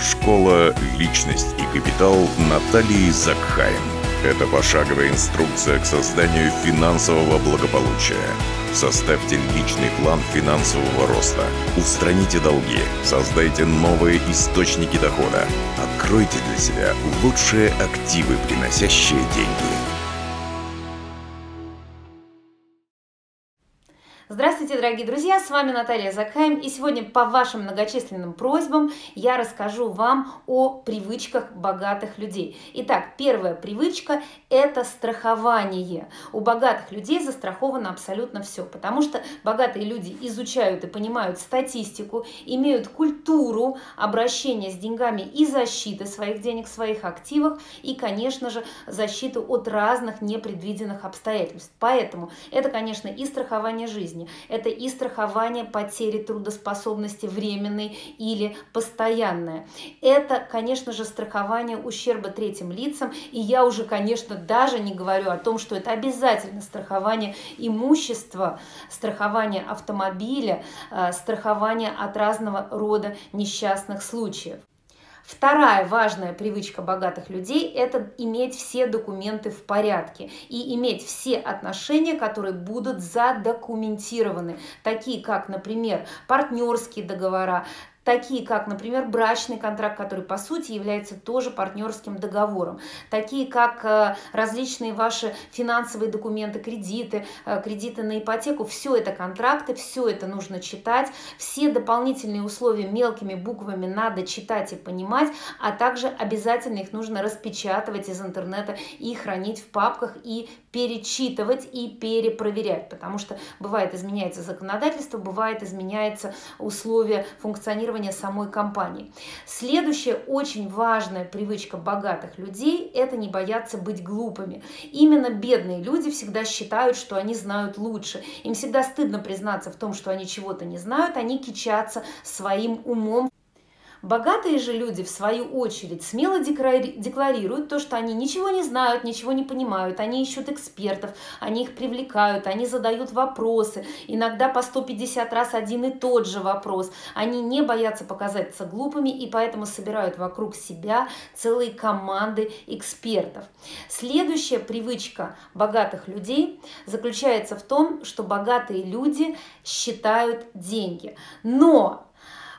Школа «Личность и капитал» Натальи Закхайм. Это пошаговая инструкция к созданию финансового благополучия. Составьте личный план финансового роста. Устраните долги. Создайте новые источники дохода. Откройте для себя лучшие активы, приносящие деньги. Здравствуйте, дорогие друзья, с вами Наталья Закхайм, и сегодня по вашим многочисленным просьбам я расскажу вам о привычках богатых людей. Итак, первая привычка – это страхование. У богатых людей застраховано абсолютно все, потому что богатые люди изучают и понимают статистику, имеют культуру обращения с деньгами и защиты своих денег, своих активов, и, конечно же, защиту от разных непредвиденных обстоятельств. Поэтому это, конечно, и страхование жизни, жизни. Это и страхование потери трудоспособности временной или постоянное. Это, конечно же, страхование ущерба третьим лицам. И я уже, конечно, даже не говорю о том, что это обязательно страхование имущества, страхование автомобиля, э, страхование от разного рода несчастных случаев. Вторая важная привычка богатых людей – это иметь все документы в порядке и иметь все отношения, которые будут задокументированы, такие как, например, партнерские договора, такие как, например, брачный контракт, который по сути является тоже партнерским договором, такие как э, различные ваши финансовые документы, кредиты, э, кредиты на ипотеку, все это контракты, все это нужно читать, все дополнительные условия мелкими буквами надо читать и понимать, а также обязательно их нужно распечатывать из интернета и хранить в папках и перечитывать и перепроверять, потому что бывает изменяется законодательство, бывает изменяется условия функционирования функционирования самой компании. Следующая очень важная привычка богатых людей – это не бояться быть глупыми. Именно бедные люди всегда считают, что они знают лучше. Им всегда стыдно признаться в том, что они чего-то не знают, они кичатся своим умом. Богатые же люди, в свою очередь, смело декларируют то, что они ничего не знают, ничего не понимают, они ищут экспертов, они их привлекают, они задают вопросы, иногда по 150 раз один и тот же вопрос. Они не боятся показаться глупыми и поэтому собирают вокруг себя целые команды экспертов. Следующая привычка богатых людей заключается в том, что богатые люди считают деньги. Но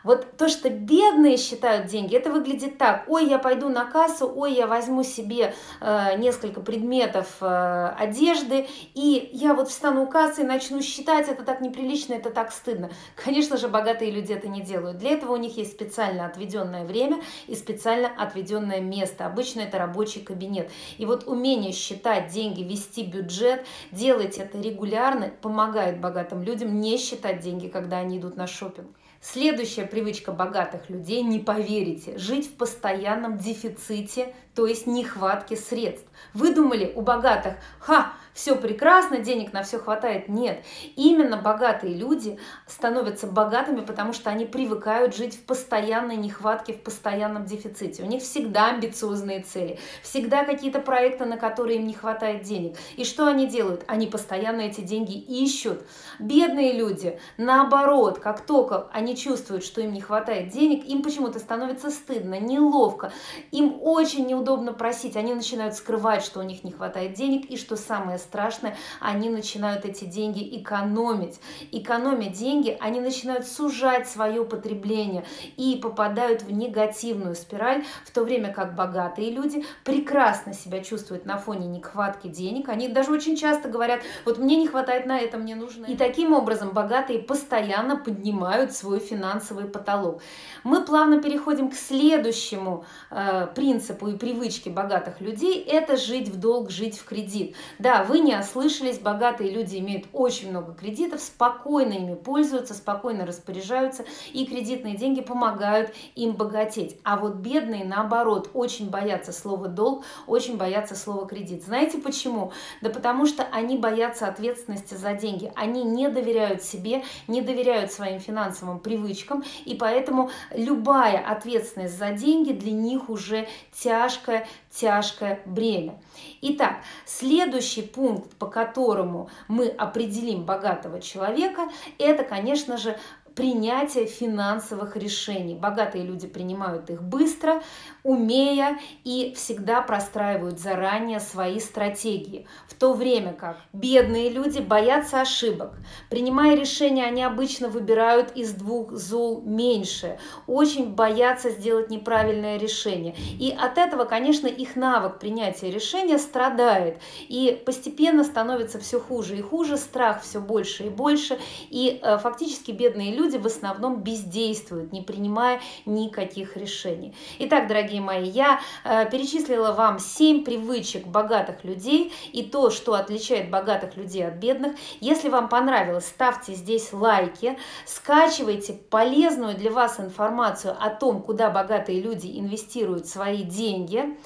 вот то, что бедные считают деньги, это выглядит так. Ой, я пойду на кассу, ой, я возьму себе э, несколько предметов э, одежды, и я вот встану у кассы и начну считать, это так неприлично, это так стыдно. Конечно же, богатые люди это не делают. Для этого у них есть специально отведенное время и специально отведенное место. Обычно это рабочий кабинет. И вот умение считать деньги, вести бюджет, делать это регулярно помогает богатым людям не считать деньги, когда они идут на шопинг. Следующая привычка богатых людей, не поверите, жить в постоянном дефиците, то есть нехватке средств. Вы думали у богатых, ха, все прекрасно, денег на все хватает. Нет, именно богатые люди становятся богатыми, потому что они привыкают жить в постоянной нехватке, в постоянном дефиците. У них всегда амбициозные цели, всегда какие-то проекты, на которые им не хватает денег. И что они делают? Они постоянно эти деньги ищут. Бедные люди, наоборот, как только они чувствуют, что им не хватает денег, им почему-то становится стыдно, неловко, им очень неудобно просить, они начинают скрывать, что у них не хватает денег, и что самое страшное, они начинают эти деньги экономить. Экономя деньги, они начинают сужать свое потребление и попадают в негативную спираль, в то время как богатые люди прекрасно себя чувствуют на фоне нехватки денег. Они даже очень часто говорят, вот мне не хватает на это, мне нужно. И таким образом богатые постоянно поднимают свой финансовый потолок. Мы плавно переходим к следующему э, принципу и привычке богатых людей. Это жить в долг, жить в кредит. Да, вы не ослышались, богатые люди имеют очень много кредитов, спокойно ими пользуются, спокойно распоряжаются, и кредитные деньги помогают им богатеть. А вот бедные, наоборот, очень боятся слова долг, очень боятся слова кредит. Знаете почему? Да потому что они боятся ответственности за деньги. Они не доверяют себе, не доверяют своим финансовым привычкам, и поэтому любая ответственность за деньги для них уже тяжкое, тяжкое бремя. Итак, следующий пункт, по которому мы определим богатого человека, это, конечно же, принятия финансовых решений. Богатые люди принимают их быстро, умея и всегда простраивают заранее свои стратегии, в то время как бедные люди боятся ошибок. Принимая решения, они обычно выбирают из двух зол меньше, очень боятся сделать неправильное решение. И от этого, конечно, их навык принятия решения страдает. И постепенно становится все хуже и хуже, страх все больше и больше. И э, фактически бедные люди в основном бездействуют, не принимая никаких решений. Итак, дорогие мои, я э, перечислила вам 7 привычек богатых людей и то, что отличает богатых людей от бедных. Если вам понравилось, ставьте здесь лайки, скачивайте полезную для вас информацию о том, куда богатые люди инвестируют свои деньги.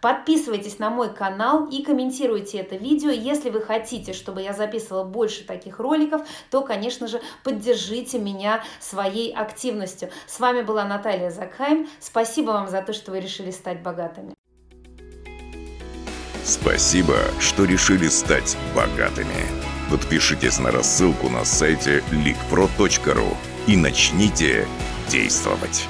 Подписывайтесь на мой канал и комментируйте это видео. Если вы хотите, чтобы я записывала больше таких роликов, то, конечно же, поддержите меня своей активностью. С вами была Наталья Закхайм. Спасибо вам за то, что вы решили стать богатыми. Спасибо, что решили стать богатыми. Подпишитесь на рассылку на сайте leakpro.ru и начните действовать.